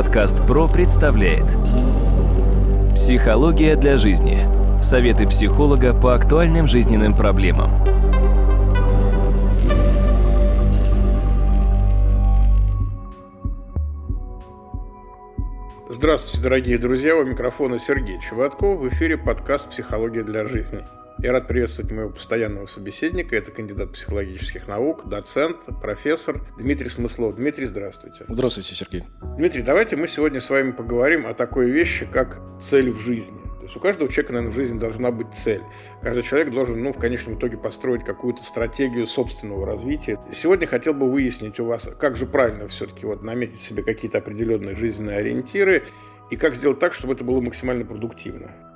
Подкаст ПРО представляет Психология для жизни. Советы психолога по актуальным жизненным проблемам. Здравствуйте, дорогие друзья! У микрофона Сергей Чеботков. В эфире подкаст «Психология для жизни». Я рад приветствовать моего постоянного собеседника. Это кандидат психологических наук, доцент, профессор Дмитрий Смыслов. Дмитрий, здравствуйте. Здравствуйте, Сергей. Дмитрий, давайте мы сегодня с вами поговорим о такой вещи, как цель в жизни. То есть у каждого человека, наверное, в жизни должна быть цель. Каждый человек должен, ну, в конечном итоге построить какую-то стратегию собственного развития. Сегодня хотел бы выяснить у вас, как же правильно все-таки вот наметить себе какие-то определенные жизненные ориентиры и как сделать так, чтобы это было максимально продуктивно.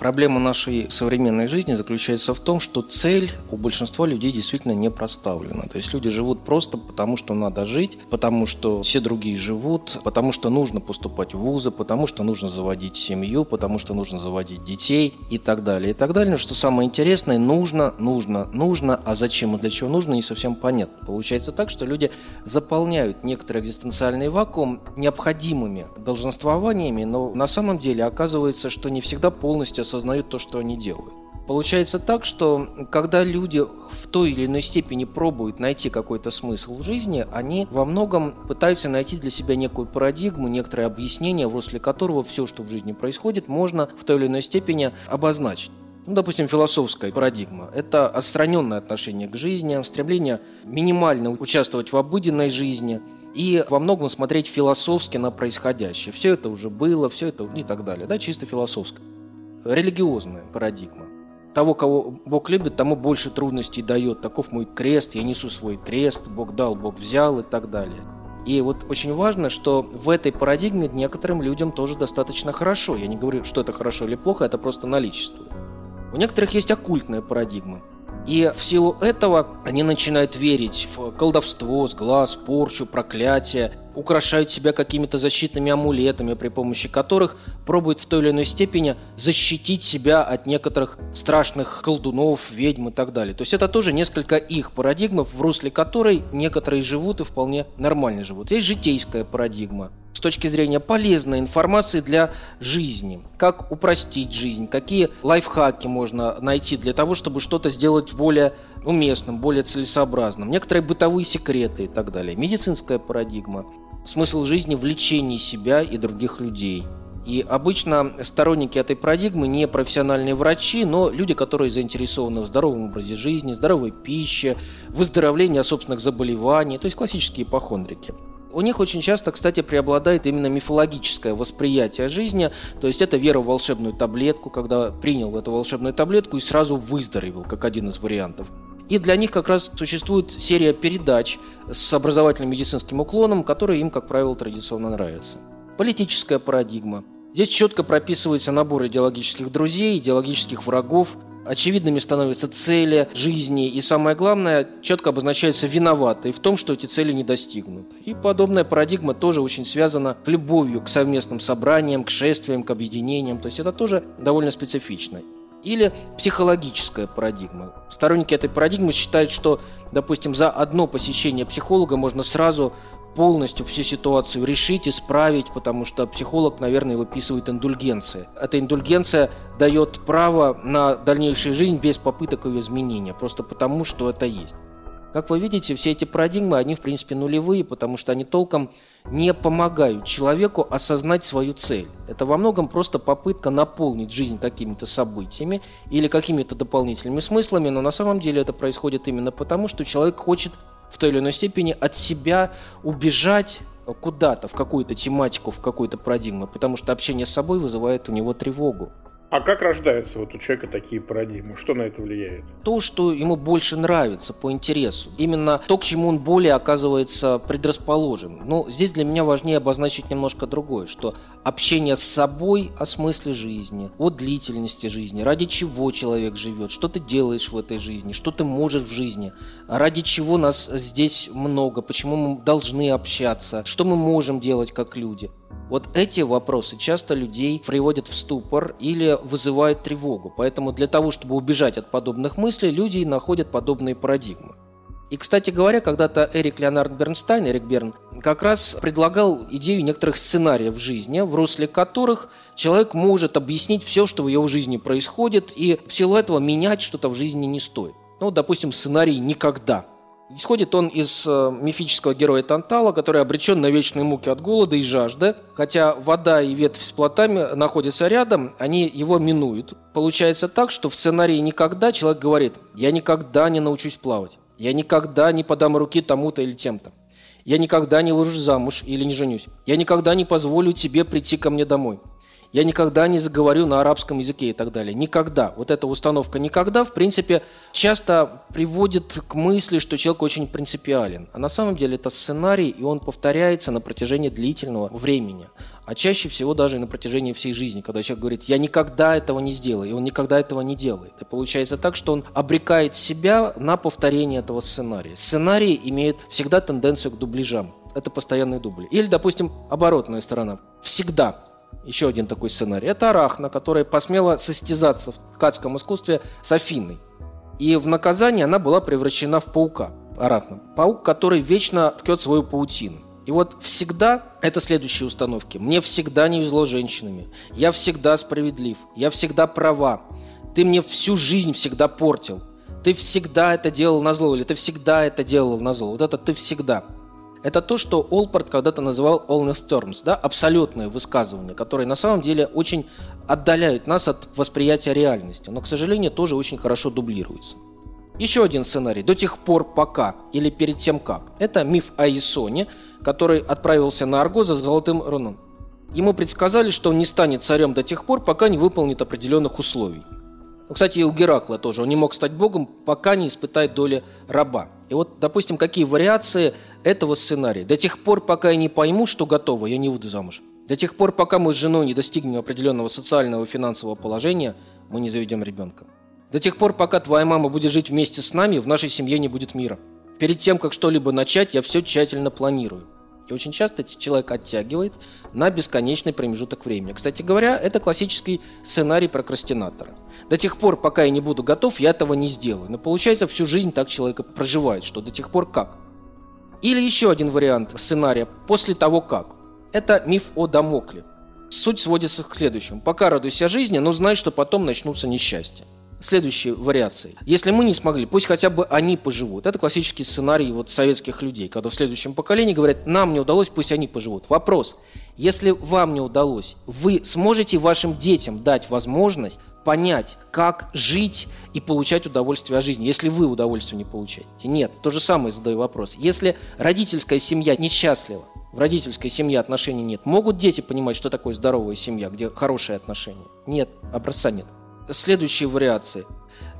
Проблема нашей современной жизни заключается в том, что цель у большинства людей действительно не проставлена. То есть люди живут просто потому, что надо жить, потому что все другие живут, потому что нужно поступать в вузы, потому что нужно заводить семью, потому что нужно заводить детей и так далее, и так далее. Но что самое интересное, нужно, нужно, нужно, а зачем и для чего нужно, не совсем понятно. Получается так, что люди заполняют некоторый экзистенциальный вакуум необходимыми долженствованиями, но на самом деле оказывается, что не всегда полностью осознают то, что они делают. Получается так, что когда люди в той или иной степени пробуют найти какой-то смысл в жизни, они во многом пытаются найти для себя некую парадигму, некоторое объяснение, в русле которого все, что в жизни происходит, можно в той или иной степени обозначить. Ну, допустим, философская парадигма – это отстраненное отношение к жизни, стремление минимально участвовать в обыденной жизни и во многом смотреть философски на происходящее. Все это уже было, все это и так далее, да, чисто философское религиозная парадигма. Того, кого Бог любит, тому больше трудностей дает. Таков мой крест, я несу свой крест, Бог дал, Бог взял и так далее. И вот очень важно, что в этой парадигме некоторым людям тоже достаточно хорошо. Я не говорю, что это хорошо или плохо, это просто наличествует. У некоторых есть оккультная парадигма. И в силу этого они начинают верить в колдовство, сглаз, порчу, проклятие, украшают себя какими-то защитными амулетами, при помощи которых пробуют в той или иной степени защитить себя от некоторых страшных колдунов, ведьм и так далее. То есть это тоже несколько их парадигмов, в русле которой некоторые живут и вполне нормально живут. Есть житейская парадигма с точки зрения полезной информации для жизни. Как упростить жизнь, какие лайфхаки можно найти для того, чтобы что-то сделать более уместным, более целесообразным. Некоторые бытовые секреты и так далее. Медицинская парадигма. Смысл жизни в лечении себя и других людей. И обычно сторонники этой парадигмы не профессиональные врачи, но люди, которые заинтересованы в здоровом образе жизни, здоровой пище, выздоровлении от собственных заболеваний, то есть классические ипохондрики. У них очень часто, кстати, преобладает именно мифологическое восприятие жизни, то есть это вера в волшебную таблетку, когда принял эту волшебную таблетку и сразу выздоровел, как один из вариантов. И для них как раз существует серия передач с образовательным медицинским уклоном, которые им, как правило, традиционно нравятся. Политическая парадигма. Здесь четко прописывается набор идеологических друзей, идеологических врагов – очевидными становятся цели жизни, и самое главное, четко обозначается виноватый в том, что эти цели не достигнуты. И подобная парадигма тоже очень связана любовью к совместным собраниям, к шествиям, к объединениям. То есть это тоже довольно специфично. Или психологическая парадигма. Сторонники этой парадигмы считают, что, допустим, за одно посещение психолога можно сразу полностью всю ситуацию решить, исправить, потому что психолог, наверное, выписывает индульгенции. Эта индульгенция дает право на дальнейшую жизнь без попыток ее изменения, просто потому, что это есть. Как вы видите, все эти парадигмы, они в принципе нулевые, потому что они толком не помогают человеку осознать свою цель. Это во многом просто попытка наполнить жизнь какими-то событиями или какими-то дополнительными смыслами, но на самом деле это происходит именно потому, что человек хочет в той или иной степени от себя убежать куда-то, в какую-то тематику, в какую-то парадигму, потому что общение с собой вызывает у него тревогу. А как рождаются вот у человека такие парадигмы? Что на это влияет? То, что ему больше нравится по интересу. Именно то, к чему он более оказывается предрасположен. Но здесь для меня важнее обозначить немножко другое, что общение с собой о смысле жизни, о длительности жизни, ради чего человек живет, что ты делаешь в этой жизни, что ты можешь в жизни, ради чего нас здесь много, почему мы должны общаться, что мы можем делать как люди – вот эти вопросы часто людей приводят в ступор или вызывают тревогу. Поэтому для того, чтобы убежать от подобных мыслей, люди находят подобные парадигмы. И, кстати говоря, когда-то Эрик Леонард Бернстайн, Эрик Берн, как раз предлагал идею некоторых сценариев жизни, в русле которых человек может объяснить все, что в его жизни происходит, и в силу этого менять что-то в жизни не стоит. Ну, допустим, сценарий «Никогда». Исходит он из э, мифического героя Тантала, который обречен на вечные муки от голода и жажды. Хотя вода и ветвь с плотами находятся рядом, они его минуют. Получается так, что в сценарии «Никогда» человек говорит «Я никогда не научусь плавать». Я никогда не подам руки тому-то или тем-то. Я никогда не выжу замуж или не женюсь. Я никогда не позволю тебе прийти ко мне домой. Я никогда не заговорю на арабском языке и так далее. Никогда. Вот эта установка «никогда», в принципе, часто приводит к мысли, что человек очень принципиален. А на самом деле это сценарий, и он повторяется на протяжении длительного времени а чаще всего даже на протяжении всей жизни, когда человек говорит, я никогда этого не сделаю, и он никогда этого не делает. И получается так, что он обрекает себя на повторение этого сценария. Сценарий имеет всегда тенденцию к дубляжам. Это постоянные дубли. Или, допустим, оборотная сторона. Всегда еще один такой сценарий. Это Арахна, которая посмела состязаться в ткацком искусстве с Афиной. И в наказание она была превращена в паука. Арахна. Паук, который вечно ткет свою паутину. И вот всегда это следующие установки. Мне всегда не везло женщинами. Я всегда справедлив. Я всегда права. Ты мне всю жизнь всегда портил. Ты всегда это делал на зло, или ты всегда это делал на зло. Вот это ты всегда. Это то, что Олпорт когда-то называл allness terms, да, абсолютное высказывание, которые на самом деле очень отдаляют нас от восприятия реальности, но, к сожалению, тоже очень хорошо дублируются. Еще один сценарий. До тех пор пока или перед тем как. Это миф о Исоне, который отправился на Арго за золотым руном. Ему предсказали, что он не станет царем до тех пор, пока не выполнит определенных условий. Ну, кстати, и у Геракла тоже. Он не мог стать богом, пока не испытает доли раба. И вот, допустим, какие вариации этого сценария. До тех пор, пока я не пойму, что готово, я не выйду замуж. До тех пор, пока мы с женой не достигнем определенного социального и финансового положения, мы не заведем ребенка. До тех пор, пока твоя мама будет жить вместе с нами, в нашей семье не будет мира. Перед тем, как что-либо начать, я все тщательно планирую. И очень часто человек оттягивает на бесконечный промежуток времени. Кстати говоря, это классический сценарий прокрастинатора. До тех пор, пока я не буду готов, я этого не сделаю. Но получается, всю жизнь так человек проживает, что до тех пор как. Или еще один вариант сценария «после того как». Это миф о Дамокле. Суть сводится к следующему. Пока радуйся жизни, но знай, что потом начнутся несчастья следующие вариации. Если мы не смогли, пусть хотя бы они поживут. Это классический сценарий вот советских людей, когда в следующем поколении говорят, нам не удалось, пусть они поживут. Вопрос, если вам не удалось, вы сможете вашим детям дать возможность понять, как жить и получать удовольствие от жизни, если вы удовольствие не получаете? Нет. То же самое задаю вопрос. Если родительская семья несчастлива, в родительской семье отношений нет, могут дети понимать, что такое здоровая семья, где хорошие отношения? Нет, образца нет следующие вариации.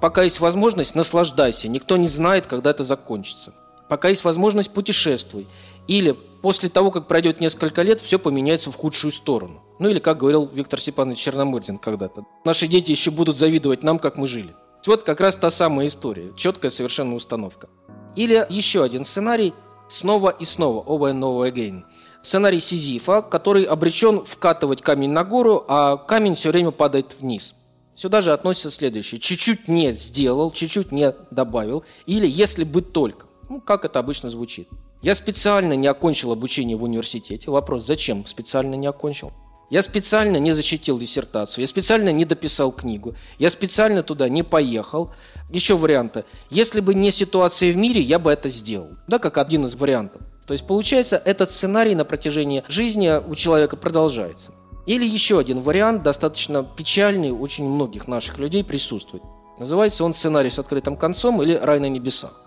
Пока есть возможность, наслаждайся. Никто не знает, когда это закончится. Пока есть возможность, путешествуй. Или после того, как пройдет несколько лет, все поменяется в худшую сторону. Ну или, как говорил Виктор Степанович Черномырдин когда-то, наши дети еще будут завидовать нам, как мы жили. Вот как раз та самая история, четкая совершенно установка. Или еще один сценарий, снова и снова, over and over again. Сценарий Сизифа, который обречен вкатывать камень на гору, а камень все время падает вниз – Сюда же относится следующее. Чуть-чуть не сделал, чуть-чуть не добавил. Или если бы только. Ну, как это обычно звучит. Я специально не окончил обучение в университете. Вопрос, зачем специально не окончил? Я специально не защитил диссертацию, я специально не дописал книгу, я специально туда не поехал. Еще варианты. Если бы не ситуация в мире, я бы это сделал. Да, как один из вариантов. То есть, получается, этот сценарий на протяжении жизни у человека продолжается. Или еще один вариант, достаточно печальный, очень многих наших людей присутствует. Называется он «Сценарий с открытым концом» или «Рай на небесах».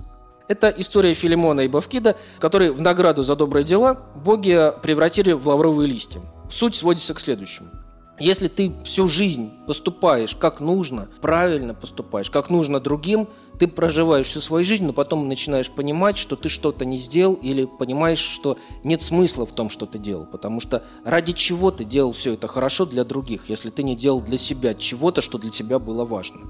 Это история Филимона и Бавкида, которые в награду за добрые дела боги превратили в лавровые листья. Суть сводится к следующему. Если ты всю жизнь поступаешь как нужно, правильно поступаешь, как нужно другим, ты проживаешь всю свою жизнь, но потом начинаешь понимать, что ты что-то не сделал, или понимаешь, что нет смысла в том, что ты делал. Потому что ради чего ты делал все это хорошо для других, если ты не делал для себя чего-то, что для тебя было важно.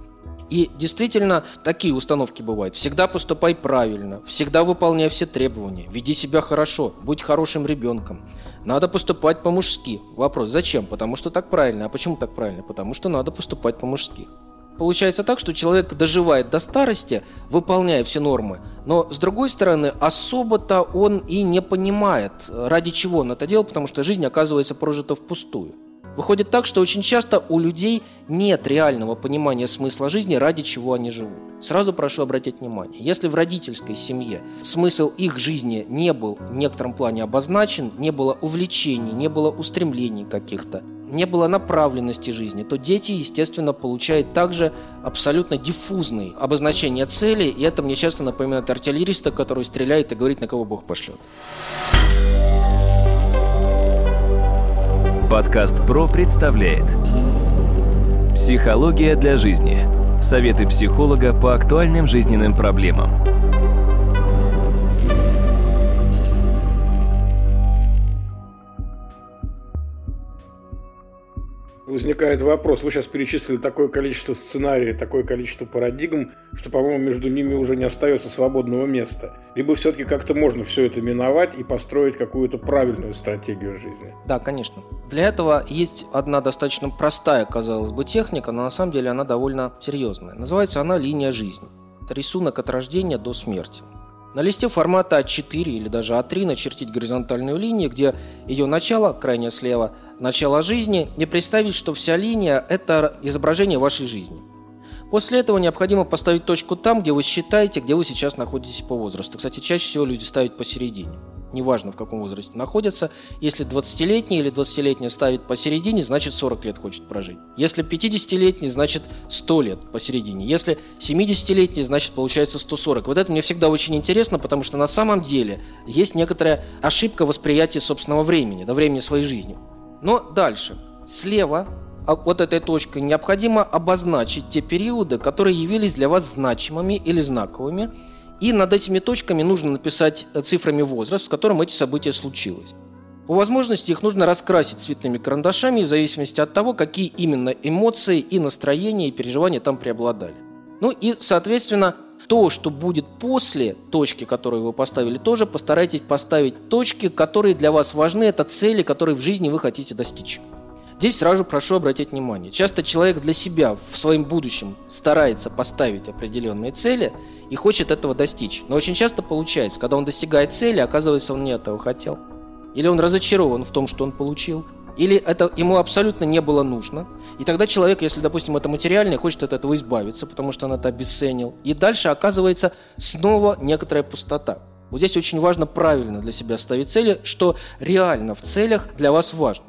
И действительно, такие установки бывают. Всегда поступай правильно, всегда выполняй все требования, веди себя хорошо, будь хорошим ребенком. Надо поступать по-мужски. Вопрос, зачем? Потому что так правильно. А почему так правильно? Потому что надо поступать по-мужски. Получается так, что человек доживает до старости, выполняя все нормы, но с другой стороны, особо-то он и не понимает, ради чего он это делал, потому что жизнь оказывается прожита впустую. Выходит так, что очень часто у людей нет реального понимания смысла жизни, ради чего они живут. Сразу прошу обратить внимание, если в родительской семье смысл их жизни не был в некотором плане обозначен, не было увлечений, не было устремлений каких-то, не было направленности жизни, то дети, естественно, получают также абсолютно диффузные обозначения цели, и это мне часто напоминает артиллериста, который стреляет и говорит, на кого Бог пошлет. Подкаст ПРО представляет Психология для жизни. Советы психолога по актуальным жизненным проблемам. Возникает вопрос. Вы сейчас перечислили такое количество сценариев, такое количество парадигм, что, по-моему, между ними уже не остается свободного места. Либо все-таки как-то можно все это миновать и построить какую-то правильную стратегию жизни. Да, конечно. Для этого есть одна достаточно простая, казалось бы, техника, но на самом деле она довольно серьезная. Называется она линия жизни. Это рисунок от рождения до смерти. На листе формата А4 или даже А3 начертить горизонтальную линию, где ее начало, крайне слева, начало жизни, и представить, что вся линия – это изображение вашей жизни. После этого необходимо поставить точку там, где вы считаете, где вы сейчас находитесь по возрасту. Кстати, чаще всего люди ставят посередине неважно в каком возрасте находятся. Если 20-летний или 20-летний ставит посередине, значит 40 лет хочет прожить. Если 50-летний, значит 100 лет посередине. Если 70-летний, значит получается 140. Вот это мне всегда очень интересно, потому что на самом деле есть некоторая ошибка восприятия собственного времени, до времени своей жизни. Но дальше. Слева вот этой точкой необходимо обозначить те периоды, которые явились для вас значимыми или знаковыми, и над этими точками нужно написать э, цифрами возраст, в котором эти события случилось. По возможности их нужно раскрасить цветными карандашами в зависимости от того, какие именно эмоции и настроения и переживания там преобладали. Ну и, соответственно, то, что будет после точки, которую вы поставили, тоже постарайтесь поставить точки, которые для вас важны, это цели, которые в жизни вы хотите достичь. Здесь сразу прошу обратить внимание. Часто человек для себя в своем будущем старается поставить определенные цели и хочет этого достичь. Но очень часто получается, когда он достигает цели, оказывается, он не этого хотел. Или он разочарован в том, что он получил. Или это ему абсолютно не было нужно. И тогда человек, если, допустим, это материальное, хочет от этого избавиться, потому что он это обесценил. И дальше оказывается снова некоторая пустота. Вот здесь очень важно правильно для себя ставить цели, что реально в целях для вас важно.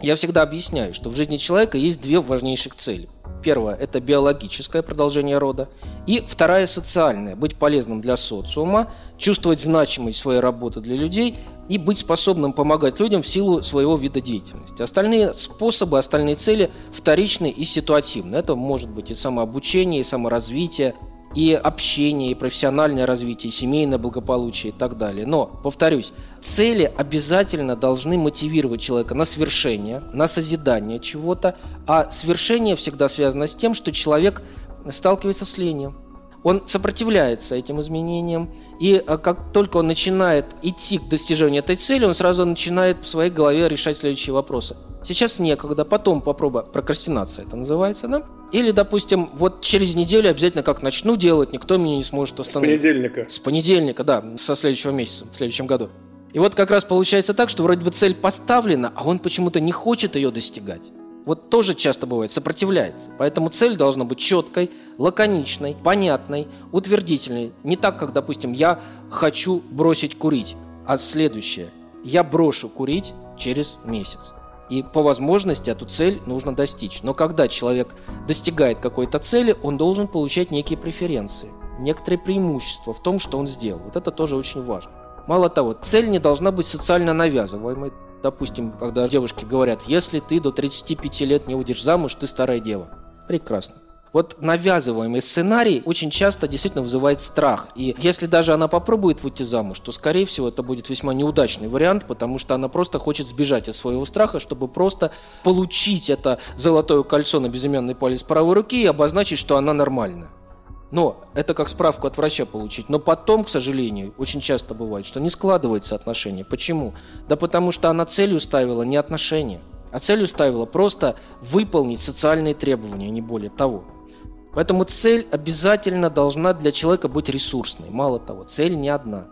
Я всегда объясняю, что в жизни человека есть две важнейших цели. Первое – это биологическое продолжение рода. И вторая – социальная – быть полезным для социума, чувствовать значимость своей работы для людей и быть способным помогать людям в силу своего вида деятельности. Остальные способы, остальные цели вторичны и ситуативны. Это может быть и самообучение, и саморазвитие, и общение, и профессиональное развитие, и семейное благополучие и так далее. Но, повторюсь, цели обязательно должны мотивировать человека на свершение, на созидание чего-то, а свершение всегда связано с тем, что человек сталкивается с лением. Он сопротивляется этим изменениям, и а, как только он начинает идти к достижению этой цели, он сразу начинает в своей голове решать следующие вопросы. Сейчас некогда, потом попробуй, прокрастинация это называется, да? Или, допустим, вот через неделю обязательно как начну делать, никто меня не сможет остановить. С понедельника. С понедельника, да, со следующего месяца, в следующем году. И вот как раз получается так, что вроде бы цель поставлена, а он почему-то не хочет ее достигать. Вот тоже часто бывает, сопротивляется. Поэтому цель должна быть четкой, лаконичной, понятной, утвердительной. Не так, как, допустим, я хочу бросить курить, а следующее. Я брошу курить через месяц. И по возможности эту цель нужно достичь. Но когда человек достигает какой-то цели, он должен получать некие преференции, некоторые преимущества в том, что он сделал. Вот это тоже очень важно. Мало того, цель не должна быть социально навязываемой. Допустим, когда девушки говорят, если ты до 35 лет не выйдешь замуж, ты старая дева. Прекрасно. Вот навязываемый сценарий очень часто действительно вызывает страх. И если даже она попробует выйти замуж, то, скорее всего, это будет весьма неудачный вариант, потому что она просто хочет сбежать от своего страха, чтобы просто получить это золотое кольцо на безымянный палец правой руки и обозначить, что она нормальная. Но это как справку от врача получить. Но потом, к сожалению, очень часто бывает, что не складывается отношение. Почему? Да потому что она целью ставила не отношения, а целью ставила просто выполнить социальные требования, не более того. Поэтому цель обязательно должна для человека быть ресурсной. Мало того, цель не одна.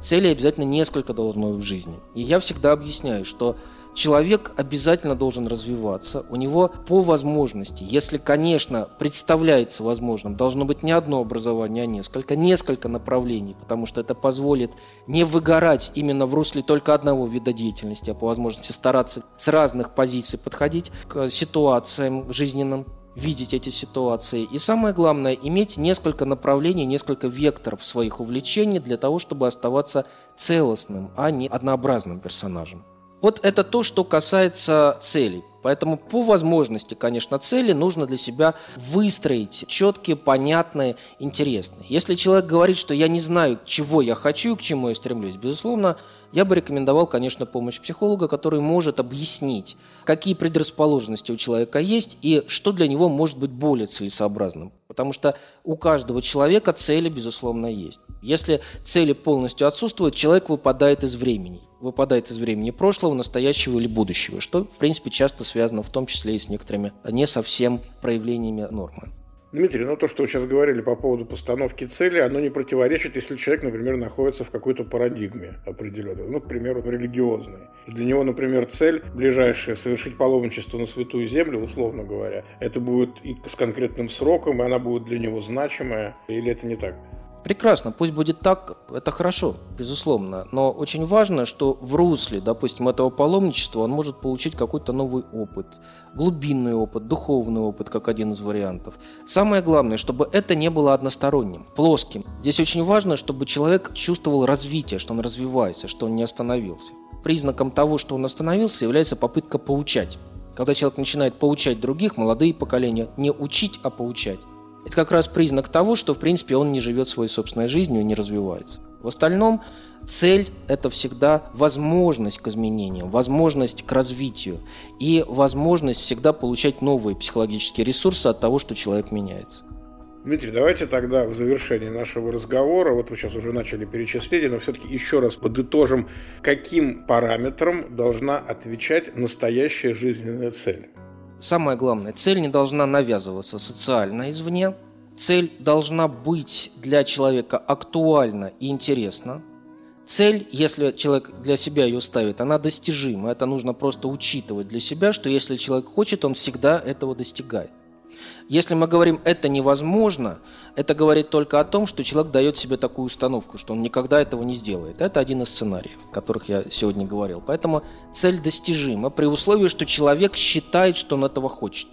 Целей обязательно несколько должно быть в жизни. И я всегда объясняю, что человек обязательно должен развиваться. У него по возможности, если, конечно, представляется возможным, должно быть не одно образование, а несколько, несколько направлений, потому что это позволит не выгорать именно в русле только одного вида деятельности, а по возможности стараться с разных позиций подходить к ситуациям жизненным, видеть эти ситуации. И самое главное, иметь несколько направлений, несколько векторов своих увлечений для того, чтобы оставаться целостным, а не однообразным персонажем. Вот это то, что касается целей. Поэтому по возможности, конечно, цели нужно для себя выстроить четкие, понятные, интересные. Если человек говорит, что я не знаю, чего я хочу и к чему я стремлюсь, безусловно, я бы рекомендовал, конечно, помощь психолога, который может объяснить, какие предрасположенности у человека есть и что для него может быть более целесообразным. Потому что у каждого человека цели, безусловно, есть. Если цели полностью отсутствуют, человек выпадает из времени. Выпадает из времени прошлого, настоящего или будущего, что, в принципе, часто связано в том числе и с некоторыми не совсем проявлениями нормы. Дмитрий, ну то, что вы сейчас говорили по поводу постановки цели, оно не противоречит, если человек, например, находится в какой-то парадигме определенной, ну, к примеру, религиозной. И для него, например, цель ближайшая – совершить паломничество на Святую Землю, условно говоря, это будет и с конкретным сроком, и она будет для него значимая, или это не так? Прекрасно, пусть будет так, это хорошо, безусловно. Но очень важно, что в русле, допустим, этого паломничества он может получить какой-то новый опыт, глубинный опыт, духовный опыт, как один из вариантов. Самое главное, чтобы это не было односторонним, плоским. Здесь очень важно, чтобы человек чувствовал развитие, что он развивается, что он не остановился. Признаком того, что он остановился, является попытка поучать. Когда человек начинает поучать других, молодые поколения, не учить, а поучать, это как раз признак того, что, в принципе, он не живет своей собственной жизнью и не развивается. В остальном цель – это всегда возможность к изменениям, возможность к развитию и возможность всегда получать новые психологические ресурсы от того, что человек меняется. Дмитрий, давайте тогда в завершении нашего разговора, вот вы сейчас уже начали перечисление, но все-таки еще раз подытожим, каким параметрам должна отвечать настоящая жизненная цель. Самое главное, цель не должна навязываться социально извне. Цель должна быть для человека актуальна и интересна. Цель, если человек для себя ее ставит, она достижима. Это нужно просто учитывать для себя, что если человек хочет, он всегда этого достигает. Если мы говорим «это невозможно», это говорит только о том, что человек дает себе такую установку, что он никогда этого не сделает. Это один из сценариев, о которых я сегодня говорил. Поэтому цель достижима при условии, что человек считает, что он этого хочет.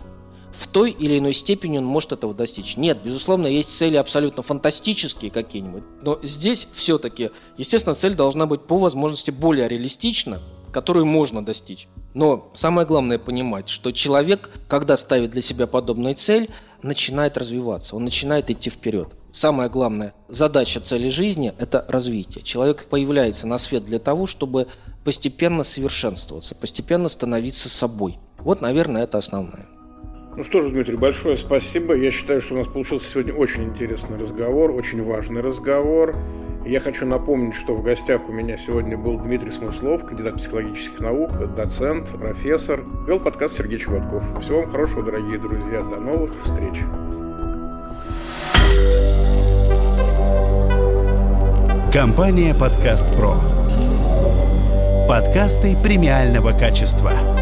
В той или иной степени он может этого достичь. Нет, безусловно, есть цели абсолютно фантастические какие-нибудь. Но здесь все-таки, естественно, цель должна быть по возможности более реалистична, которую можно достичь. Но самое главное понимать, что человек, когда ставит для себя подобную цель, начинает развиваться, он начинает идти вперед. Самая главная задача цели жизни – это развитие. Человек появляется на свет для того, чтобы постепенно совершенствоваться, постепенно становиться собой. Вот, наверное, это основное. Ну что же, Дмитрий, большое спасибо. Я считаю, что у нас получился сегодня очень интересный разговор, очень важный разговор. Я хочу напомнить, что в гостях у меня сегодня был Дмитрий Смыслов, кандидат психологических наук, доцент, профессор. Вел подкаст Сергей Чеботков. Всего вам хорошего, дорогие друзья. До новых встреч. Компания «Подкаст Про». Подкасты премиального качества.